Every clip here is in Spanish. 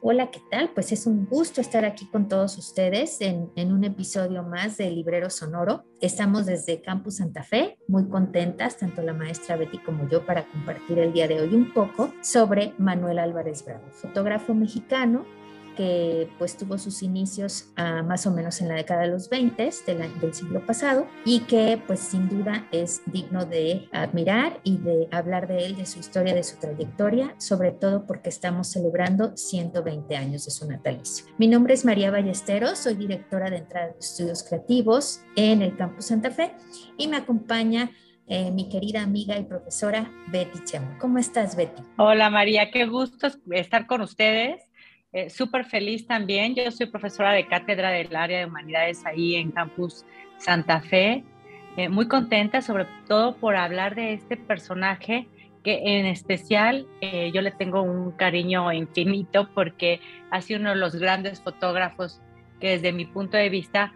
Hola, ¿qué tal? Pues es un gusto estar aquí con todos ustedes en, en, un episodio más de Librero Sonoro. Estamos desde Campus Santa Fe, muy contentas, tanto la maestra Betty como yo, para compartir el día de hoy un poco sobre Manuel Álvarez Bravo, fotógrafo mexicano que pues tuvo sus inicios ah, más o menos en la década de los 20 del, siglo pasado y que pues sin duda es digno de admirar y de hablar de él, de su historia, de su trayectoria, sobre todo porque estamos celebrando 120 años de su natalicio. Mi nombre es María Ballesteros, soy directora de Entrada de Estudios Creativos en el Campus Santa Fe y me acompaña eh, mi querida amiga y profesora Betty Chemo. ¿Cómo estás, Betty? Hola, María, qué gusto estar con ustedes eh, Súper feliz también. Yo soy profesora de cátedra del área de humanidades ahí en Campus Santa Fe. Eh, muy contenta sobre todo por hablar de este personaje que en especial eh, yo le tengo un cariño infinito porque ha sido uno de los grandes fotógrafos que desde mi punto de vista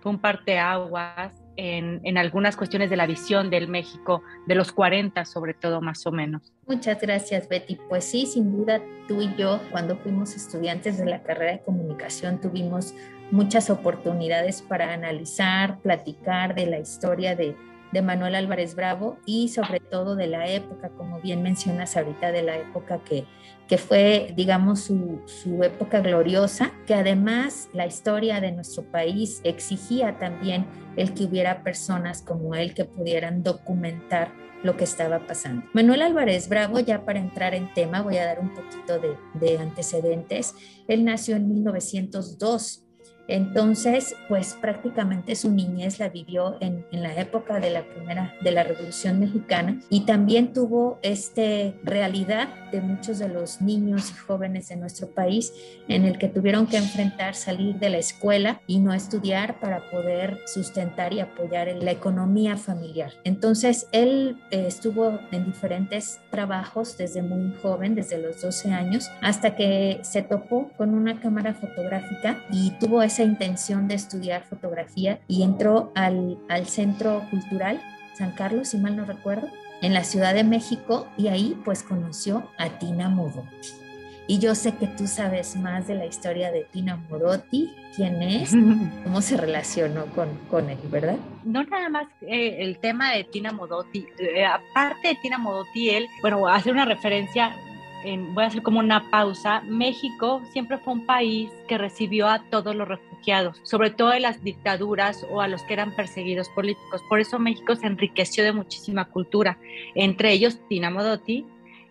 fue un parteaguas en, algunas cuestiones de la visión del México de los 40 sobre todo más o menos. Muchas gracias, Betty. Pues sí, sin duda, tú y yo, cuando fuimos estudiantes de la carrera de comunicación, tuvimos muchas oportunidades para analizar, platicar de la historia de, de Manuel Álvarez Bravo y sobre todo de la época, como bien mencionas ahorita, de la época que, que fue, digamos, su, su, época gloriosa, que además la historia de nuestro país exigía también el que hubiera personas como él que pudieran documentar lo que estaba pasando. Manuel Álvarez Bravo, ya para entrar en tema, voy a dar un poquito de, de antecedentes. Él nació en 1902 entonces, pues prácticamente su niñez la vivió en, en, la época de la primera, de la Revolución Mexicana y también tuvo este realidad de muchos de los niños y jóvenes de nuestro país en el que tuvieron que enfrentar salir de la escuela y no estudiar para poder sustentar y apoyar la economía familiar. Entonces, él eh, estuvo en diferentes trabajos desde muy joven, desde los 12 años, hasta que se topó con una cámara fotográfica y tuvo esa intención de estudiar fotografía y entró al, al Centro Cultural San Carlos, si mal no recuerdo, en la Ciudad de México y ahí pues conoció a Tina Modotti. Y yo sé que tú sabes más de la historia de Tina Modotti, quién es, cómo se relacionó con, con él, ¿verdad? No nada más eh, el tema de Tina Modotti, eh, aparte de Tina Modotti, él, bueno, hace una referencia voy a hacer como una pausa, México siempre fue un país que recibió a todos los refugiados, sobre todo de las dictaduras o a los que eran perseguidos políticos. Por eso México se enriqueció de muchísima cultura, entre ellos Tina Modotti,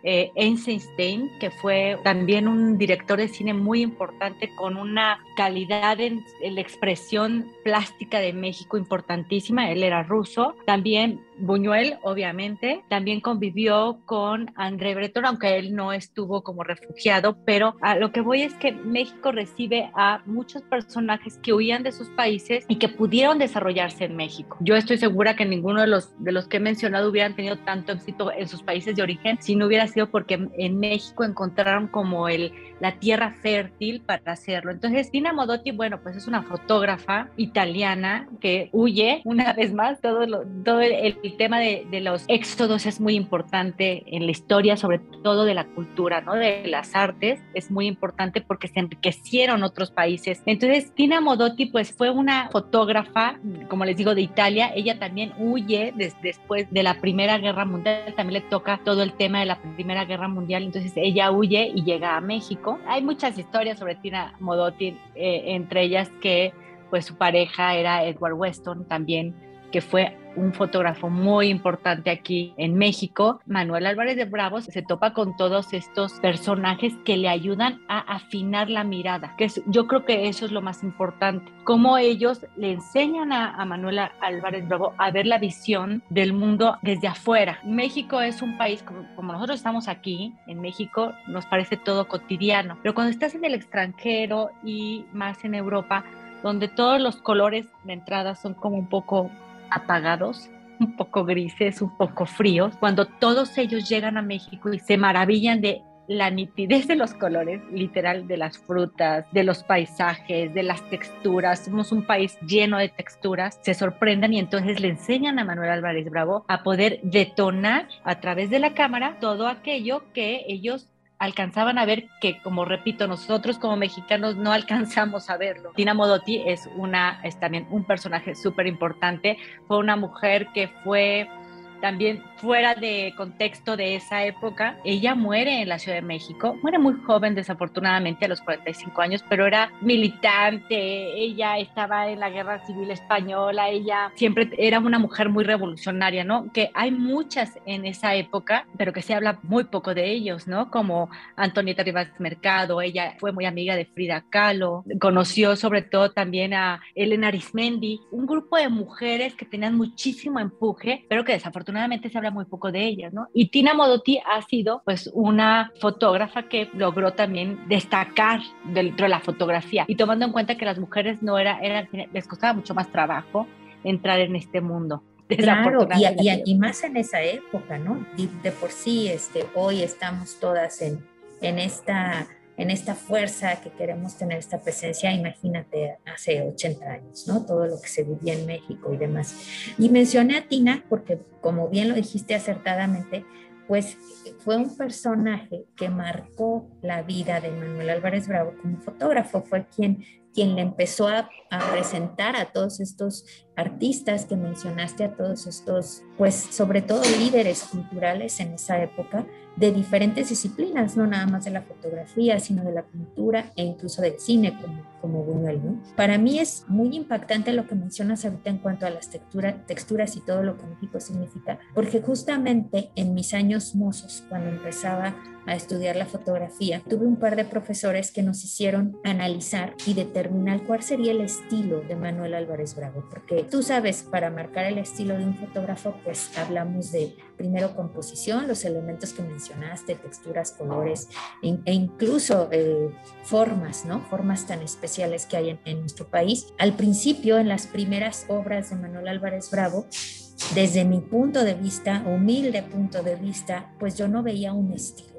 eh, Einstein, que fue también un director de cine muy importante con una calidad en, en, la expresión plástica de México importantísima. Él era ruso. También Buñuel, obviamente, también convivió con André Breton, aunque él no estuvo como refugiado, pero a lo que voy es que México recibe a muchos personajes que huían de sus países y que pudieron desarrollarse en México. Yo estoy segura que ninguno de los, de los que he mencionado hubieran tenido tanto éxito en sus países de origen si no hubiera porque en México encontraron como el, la tierra fértil para hacerlo. Entonces, Tina Modotti, bueno, pues es una fotógrafa italiana que huye, una vez más, todo, lo, todo el el tema de, de, los éxodos es muy importante en la historia, sobre todo de la cultura, ¿no? De las artes, es muy importante porque se enriquecieron otros países. Entonces, Tina Modotti, pues fue una fotógrafa, como les digo, de Italia. Ella también huye después de la Primera Guerra Mundial, también le toca todo el tema de la Primera Guerra Mundial. Entonces, ella huye y llega a México. Hay muchas historias sobre Tina Modotti, eh, entre ellas que pues su pareja era Edward Weston también, que fue un fotógrafo muy importante aquí en México, Manuel Álvarez de Bravos, se topa con todos estos personajes que le ayudan a afinar la mirada, que es, yo creo que eso es lo más importante, cómo ellos le enseñan a, a Manuel Álvarez Bravo a ver la visión del mundo desde afuera. México es un país, como, como nosotros estamos aquí, en México nos parece todo cotidiano, pero cuando estás en el extranjero y más en Europa, donde todos los colores de entrada son como un poco apagados, un poco grises, un poco fríos, cuando todos ellos llegan a México y se maravillan de la nitidez de los colores, literal, de las frutas, de los paisajes, de las texturas. Somos un país lleno de texturas. Se sorprenden y entonces le enseñan a Manuel Álvarez Bravo a poder detonar a través de la cámara todo aquello que ellos alcanzaban a ver que, como repito, nosotros como mexicanos no alcanzamos a verlo. Tina Modotti es, una, es también un personaje súper importante. Fue una mujer que fue también fuera de contexto de esa época. Ella muere en la Ciudad de México, muere muy joven desafortunadamente a los 45 años, pero era militante, ella estaba en la Guerra Civil Española, ella siempre era una mujer muy revolucionaria, ¿no? Que hay muchas en esa época, pero que se habla muy poco de ellos, ¿no? Como Antonieta Rivas Mercado, ella fue muy amiga de Frida Kahlo, conoció sobre todo también a Elena Arismendi, un grupo de mujeres que tenían muchísimo empuje, pero que desafortunadamente se habla muy poco de ellas, ¿no? Y Tina Modotti ha sido pues una fotógrafa que logró también destacar dentro de la fotografía y tomando en cuenta que las mujeres no era, era les costaba mucho más trabajo entrar en este mundo. Claro, y, y, más en esa época, ¿no? De, de, por sí, este, hoy estamos todas en, en esta en esta fuerza que queremos tener esta presencia, imagínate hace 80 años, ¿no? Todo lo que se vivía en México y demás. Y mencioné a Tina porque, como bien lo dijiste acertadamente, pues fue un personaje que marcó la vida de Manuel Álvarez Bravo como fotógrafo, fue quien, quien le empezó a, a presentar a todos estos artistas que mencionaste, a todos estos, pues sobre todo líderes culturales en esa época, de diferentes disciplinas, no nada más de la fotografía, sino de la pintura e incluso del cine, como, como Buñuel. ¿no? Para mí es muy impactante lo que mencionas ahorita en cuanto a las textura, texturas y todo lo que México significa, porque justamente en mis años mozos, cuando empezaba a estudiar la fotografía, tuve un par de profesores que nos hicieron analizar y determinar cuál sería el estilo de Manuel Álvarez Bravo, porque tú sabes, para marcar el estilo de un fotógrafo, pues hablamos de primero composición, los elementos que mencionaste, texturas, colores e, e incluso eh, formas, ¿no? Formas tan especiales que hay en, en nuestro país. Al principio, en las primeras obras de Manuel Álvarez Bravo, desde mi punto de vista, humilde punto de vista, pues yo no veía un estilo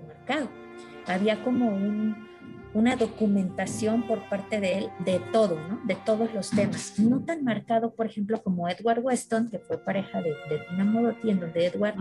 había como un, una documentación por parte de él de todo, ¿no? De todos los temas. No tan marcado, por ejemplo, como Edward Weston, que fue pareja de, de Tina Modotti, en donde Edward,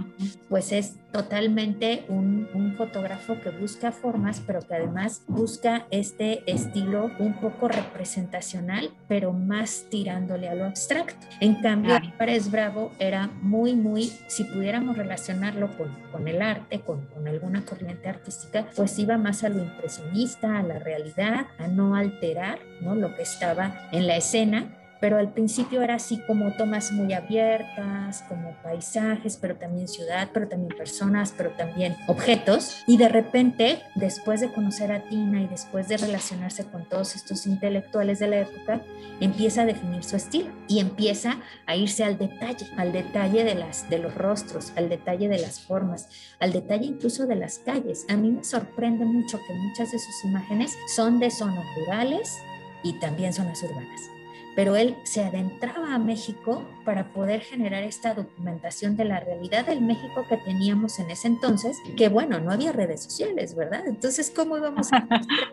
pues es totalmente un, un, fotógrafo que busca formas, pero que además busca este estilo un poco representacional, pero más tirándole a lo abstracto. En cambio, Pérez Bravo era muy, muy, si pudiéramos relacionarlo con, con el arte, con, con alguna corriente artística, pues iba más a lo impresionista, la realidad, a no alterar ¿no? lo que estaba en la escena pero al principio era así como tomas muy abiertas, como paisajes, pero también ciudad, pero también personas, pero también objetos. Y de repente, después de conocer a Tina y después de relacionarse con todos estos intelectuales de la época, empieza a definir su estilo y empieza a irse al detalle, al detalle de, los rostros, al detalle de las formas, al detalle incluso de las calles. A mí me sorprende mucho que muchas de sus imágenes son de zonas rurales y también zonas urbanas pero él se adentraba a México para poder generar esta documentación de la realidad del México que teníamos en ese entonces, que bueno, no había redes sociales, ¿verdad? Entonces, ¿cómo íbamos a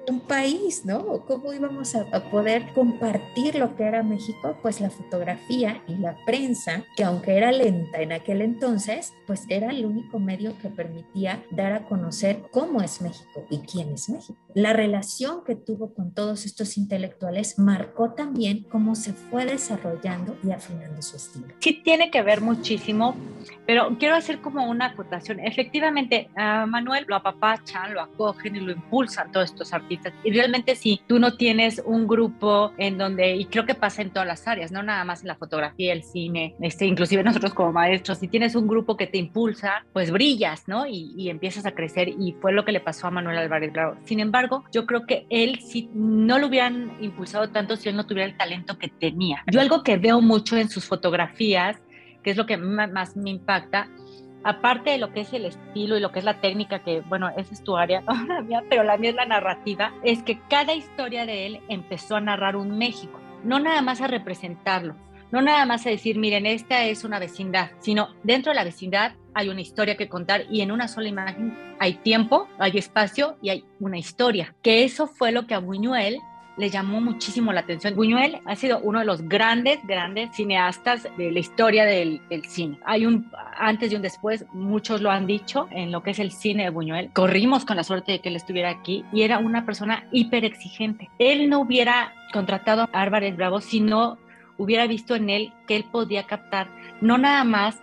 un país, ¿no? ¿Cómo íbamos a, poder compartir lo que era México? Pues la fotografía y la prensa, que aunque era lenta en aquel entonces, pues era el único medio que permitía dar a conocer cómo es México y quién es México. La relación que tuvo con todos estos intelectuales marcó también cómo se fue desarrollando y afinando su estilo. Sí, tiene que ver muchísimo, pero quiero hacer como una acotación. Efectivamente, a Manuel lo apapachan, lo acogen y lo impulsan todos estos artistas. Y realmente si tú no tienes un grupo en donde, y creo que pasa en todas las áreas, no nada más en la fotografía, el cine, este, inclusive nosotros como maestros, si tienes un grupo que te impulsa, pues brillas, ¿no? Y, y empiezas a crecer y fue lo que le pasó a Manuel Álvarez Bravo. Sin embargo, yo creo que él si no lo hubieran impulsado tanto si él no tuviera el talento que tenía. Yo algo que veo mucho en sus fotografías, que es lo que más me impacta, aparte de lo que es el estilo y lo que es la técnica, que bueno, esa es tu área, no la mía, pero la mía es la narrativa, es que cada historia de él empezó a narrar un México, no nada más a representarlo, no nada más a decir, miren, esta es una vecindad, sino dentro de la vecindad hay una historia que contar y en una sola imagen hay tiempo, hay espacio y hay una historia. Que eso fue lo que a Buñuel le llamó muchísimo la atención. Buñuel ha sido uno de los grandes, grandes cineastas de la historia del, cine. Hay un antes y un después, muchos lo han dicho en lo que es el cine de Buñuel. Corrimos con la suerte de que él estuviera aquí y era una persona hiper exigente. Él no hubiera contratado a Álvarez Bravo si no hubiera visto en él que él podía captar no nada más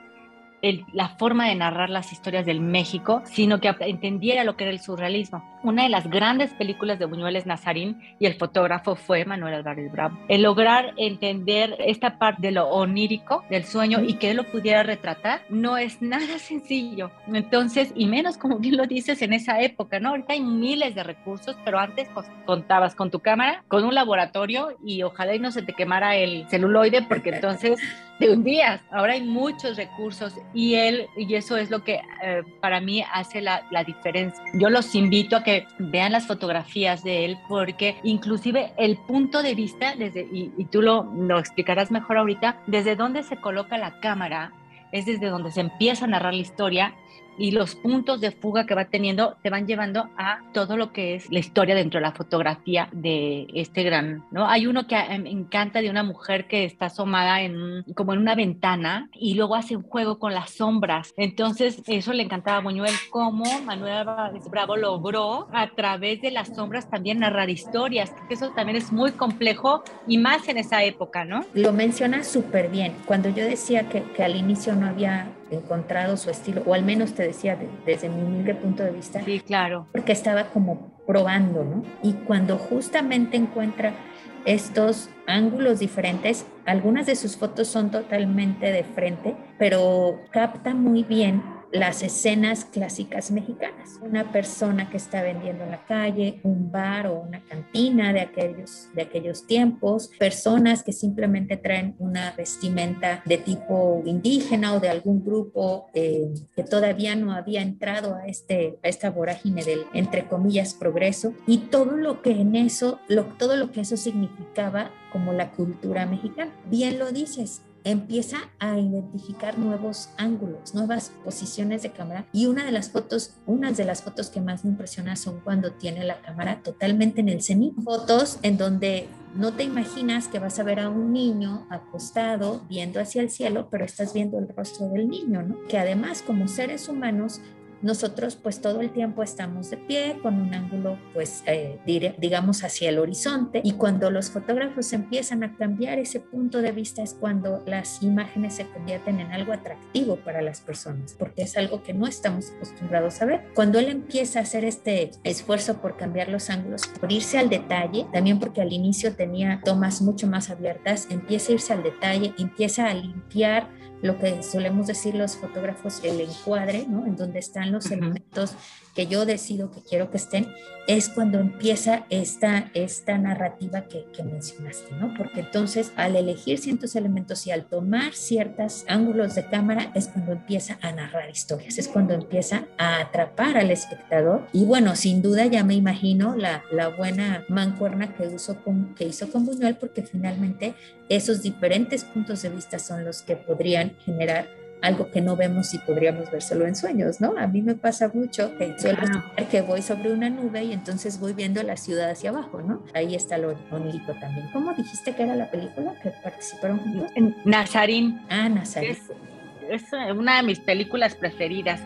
la forma de narrar las historias del México, sino que entendiera lo que era el surrealismo. Una de las grandes películas de Buñuel es Nazarín y el fotógrafo fue Manuel Álvarez Bravo. El lograr entender esta parte de lo onírico, del sueño y que él lo pudiera retratar, no es nada sencillo. Entonces, y menos como bien lo dices en esa época, ¿no? Ahorita hay miles de recursos, pero antes pues, contabas con tu cámara, con un laboratorio y ojalá y no se te quemara el celuloide porque entonces te hundías. Ahora hay muchos recursos y él, y eso es lo que eh, para mí hace la, la, diferencia. Yo los invito a que vean las fotografías de él porque inclusive el punto de vista, desde, y, y tú lo, lo explicarás mejor ahorita, desde dónde se coloca la cámara, es desde donde se empieza a narrar la historia y los puntos de fuga que va teniendo te van llevando a todo lo que es la historia dentro de la fotografía de este gran, ¿no? Hay uno que me encanta de una mujer que está asomada en como en una ventana y luego hace un juego con las sombras. Entonces, eso le encantaba a Buñuel cómo Manuel Bravo logró a través de las sombras también narrar historias. Eso también es muy complejo y más en esa época, ¿no? Lo menciona súper bien. Cuando yo decía que, que al inicio no había encontrado su estilo, o al menos te decía desde mi humilde punto de vista. Sí, claro. Porque estaba como probando, ¿no? Y cuando justamente encuentra estos ángulos diferentes, algunas de sus fotos son totalmente de frente, pero capta muy bien las escenas clásicas mexicanas. Una persona que está vendiendo en la calle, un bar o una cantina de aquellos, de aquellos tiempos, personas que simplemente traen una vestimenta de tipo indígena o de algún grupo eh, que todavía no había entrado a, este, a esta vorágine del, entre comillas, progreso y todo lo que en eso, lo, todo lo que eso significaba como la cultura mexicana. Bien lo dices, empieza a identificar nuevos ángulos, nuevas posiciones de cámara y una de las fotos, unas de las fotos que más me impresiona son cuando tiene la cámara totalmente en el cenit, fotos en donde no te imaginas que vas a ver a un niño acostado viendo hacia el cielo, pero estás viendo el rostro del niño, ¿no? Que además como seres humanos nosotros pues todo el tiempo estamos de pie con un ángulo pues eh, digamos hacia el horizonte y cuando los fotógrafos empiezan a cambiar ese punto de vista es cuando las imágenes se convierten en algo atractivo para las personas porque es algo que no estamos acostumbrados a ver. Cuando él empieza a hacer este esfuerzo por cambiar los ángulos, por irse al detalle, también porque al inicio tenía tomas mucho más abiertas, empieza a irse al detalle, empieza a limpiar lo que solemos decir los fotógrafos, el encuadre, ¿no? En donde están los elementos que yo decido que quiero que estén, es cuando empieza esta, esta narrativa que, que mencionaste, ¿no? Porque entonces al elegir ciertos elementos y al tomar ciertos ángulos de cámara es cuando empieza a narrar historias, es cuando empieza a atrapar al espectador. Y bueno, sin duda ya me imagino la, la buena mancuerna que, usó con, que hizo con Buñuel, porque finalmente esos diferentes puntos de vista son los que podrían generar algo que no vemos y podríamos ver solo en sueños, ¿no? A mí me pasa mucho que suelo que voy sobre una nube y entonces voy viendo la ciudad hacia abajo, ¿no? Ahí está lo onírico también. ¿Cómo dijiste que era la película que participaron juntos? Nazarín. Ah, Nazarín. Es, es una de mis películas preferidas.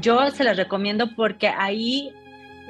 Yo se las recomiendo porque ahí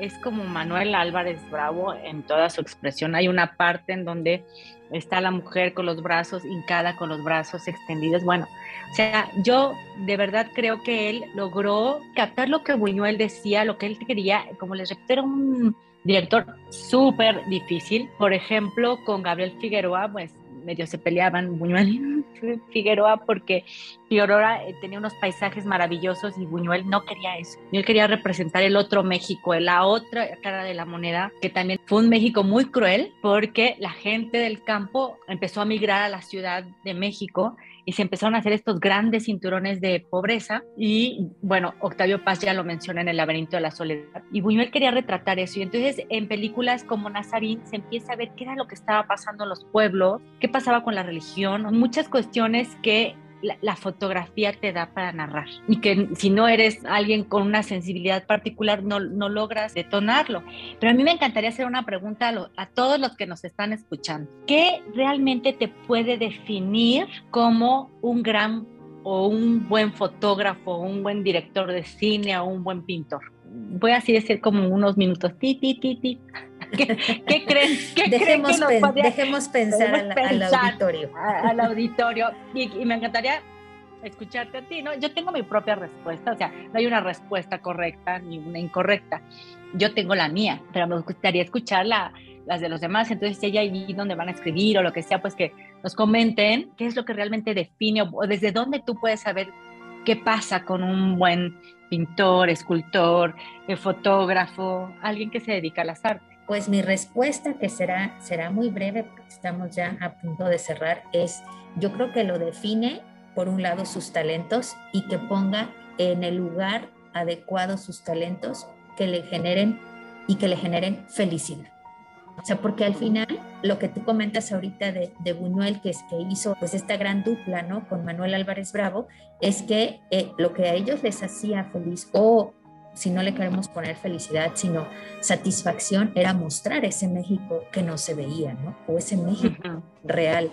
es como Manuel Álvarez Bravo en toda su expresión. Hay una parte en donde está la mujer con los brazos hincada, con los brazos extendidos. Bueno, o sea, yo de verdad creo que él logró captar lo que Buñuel decía, lo que él quería. Como les repito, era un director súper difícil. Por ejemplo, con Gabriel Figueroa, pues medio se peleaban Buñuel y Figueroa porque Figueroa eh, tenía unos paisajes maravillosos y Buñuel no quería eso. Él quería representar el otro México, la otra cara de la moneda, que también fue un México muy cruel porque la gente del campo empezó a migrar a la Ciudad de México y se empezaron a hacer estos grandes cinturones de pobreza. Y bueno, Octavio Paz ya lo menciona en El laberinto de la soledad y Buñuel quería retratar eso. Y entonces en películas como Nazarín se empieza a ver qué era lo que estaba pasando en los pueblos, qué pasaba con la religión, muchas cuestiones que la, fotografía te da para narrar y que si no eres alguien con una sensibilidad particular no, no logras detonarlo. Pero a mí me encantaría hacer una pregunta a, todos los que nos están escuchando. ¿Qué realmente te puede definir como un gran o un buen fotógrafo, un buen director de cine o un buen pintor? Voy así decir como unos minutos. Ti, ti, ti, ti. ¿Qué, creen? ¿Qué dejemos, dejemos pensar, al, auditorio. al auditorio. Y, me encantaría escucharte a ti, ¿no? Yo tengo mi propia respuesta, o sea, no hay una respuesta correcta ni una incorrecta. Yo tengo la mía, pero me gustaría escuchar las de los demás. Entonces, si hay ahí donde van a escribir o lo que sea, pues que nos comenten qué es lo que realmente define o desde dónde tú puedes saber qué pasa con un buen pintor, escultor, eh, fotógrafo, alguien que se dedica a las artes. Pues mi respuesta, que será, será muy breve porque estamos ya a punto de cerrar, es yo creo que lo define, por un lado, sus talentos y que ponga en el lugar adecuado sus talentos que le generen y que le generen felicidad. O sea, porque al final lo que tú comentas ahorita de, de Buñuel, que es que hizo pues esta gran dupla, ¿no? Con Manuel Álvarez Bravo, es que eh, lo que a ellos les hacía feliz o si no le queremos poner felicidad, sino satisfacción, era mostrar ese México que no se veía, ¿no? O ese México real.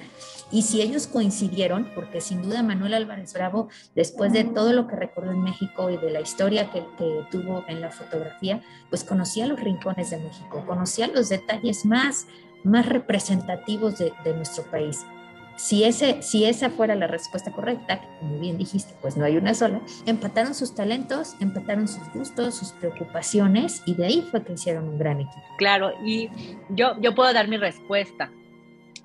Y si ellos coincidieron, porque sin duda Manuel Álvarez Bravo, después de todo lo que recorrió en México y de la historia que, tuvo en la fotografía, pues conocía los rincones de México, conocía los detalles más, más representativos de, de nuestro país. Si, ese, si esa fuera la respuesta correcta, como bien dijiste, pues no hay una sola, empataron sus talentos, empataron sus gustos, sus preocupaciones y de ahí fue que hicieron un gran equipo. Claro, y yo, yo puedo dar mi respuesta.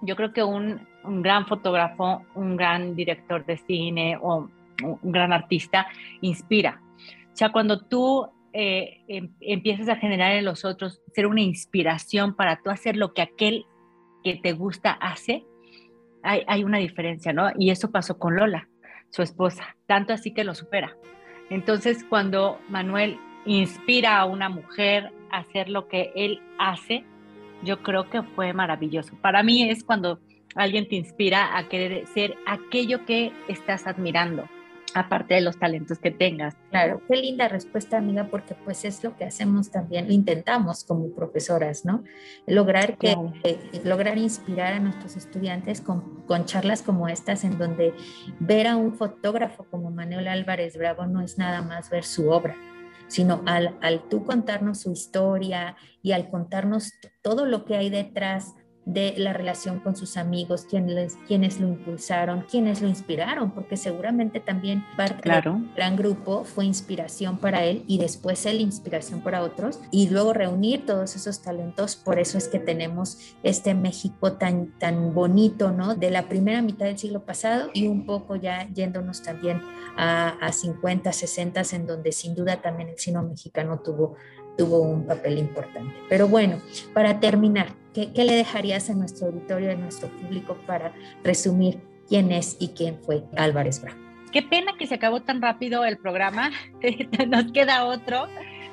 Yo creo que un, un gran fotógrafo, un gran director de cine o un gran artista inspira. O sea, cuando tú eh, em, empiezas a generar en los otros ser una inspiración para tú hacer lo que aquel que te gusta hace, hay, una diferencia, ¿no? Y eso pasó con Lola, su esposa, tanto así que lo supera. Entonces, cuando Manuel inspira a una mujer a hacer lo que él hace, yo creo que fue maravilloso. Para mí es cuando alguien te inspira a querer ser aquello que estás admirando aparte de los talentos que tengas. Claro, qué linda respuesta, amiga, porque pues es lo que hacemos también, lo intentamos como profesoras, ¿no? Lograr que, lograr inspirar a nuestros estudiantes con, con, charlas como estas, en donde ver a un fotógrafo como Manuel Álvarez Bravo no es nada más ver su obra, sino al, al tú contarnos su historia y al contarnos todo lo que hay detrás de la relación con sus amigos, quienes, quienes lo impulsaron, quienes lo inspiraron, porque seguramente también parte del gran grupo fue inspiración para él y después él inspiración para otros y luego reunir todos esos talentos, por eso es que tenemos este México tan, tan bonito, ¿no? De la primera mitad del siglo pasado y un poco ya yéndonos también a, a 50, 60, en donde sin duda también el cine mexicano tuvo tuvo un papel importante. Pero bueno, para terminar, ¿qué, le dejarías a nuestro auditorio, a nuestro público para resumir quién es y quién fue Álvarez Bravo? Qué pena que se acabó tan rápido el programa, nos queda otro,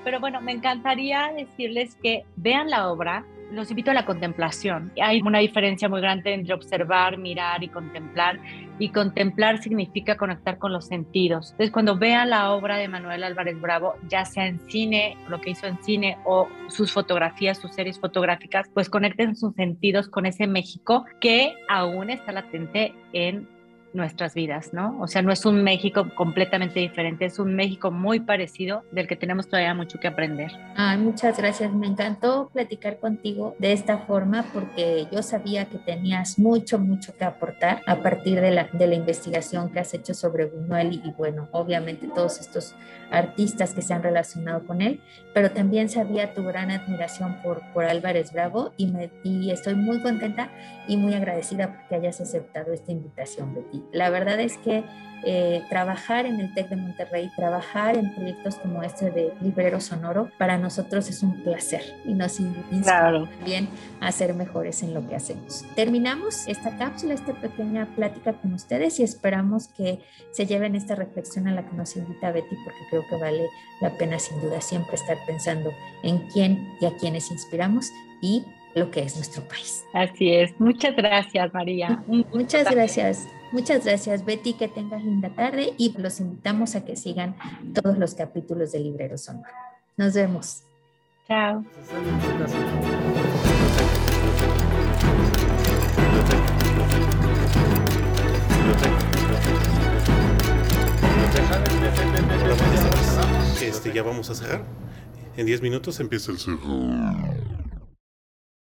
pero bueno, me encantaría decirles que vean la obra, los invito a la contemplación. Hay una diferencia muy grande entre observar, mirar y contemplar. Y contemplar significa conectar con los sentidos. Entonces, cuando vean la obra de Manuel Álvarez Bravo, ya sea en cine, lo que hizo en cine o sus fotografías, sus series fotográficas, pues conecten sus sentidos con ese México que aún está latente en nuestras vidas, ¿no? O sea, no es un México completamente diferente, es un México muy parecido del que tenemos todavía mucho que aprender. Ay, muchas gracias, me encantó platicar contigo de esta forma porque yo sabía que tenías mucho, mucho que aportar a partir de la, de la investigación que has hecho sobre Buñuel y, bueno, obviamente todos estos artistas que se han relacionado con él, pero también sabía tu gran admiración por, por Álvarez Bravo y, me, y estoy muy contenta y muy agradecida porque hayas aceptado esta invitación, Betty y la verdad es que eh, trabajar en el TEC de Monterrey, trabajar en proyectos como este de Librero Sonoro, para nosotros es un placer y nos inspira también a ser mejores en lo que hacemos. Terminamos esta cápsula, esta pequeña plática con ustedes y esperamos que se lleven esta reflexión a la que nos invita Betty porque creo que vale la pena sin duda siempre estar pensando en quién y a quiénes inspiramos y lo que es nuestro país. Así es. Muchas gracias, María. Muchas gracias. Muchas gracias, Betty. Que tengas linda tarde y los invitamos a que sigan todos los capítulos de Librero Sonoro. Nos vemos. Chao. Este, ya vamos a cerrar. En 10 minutos empieza el cerro.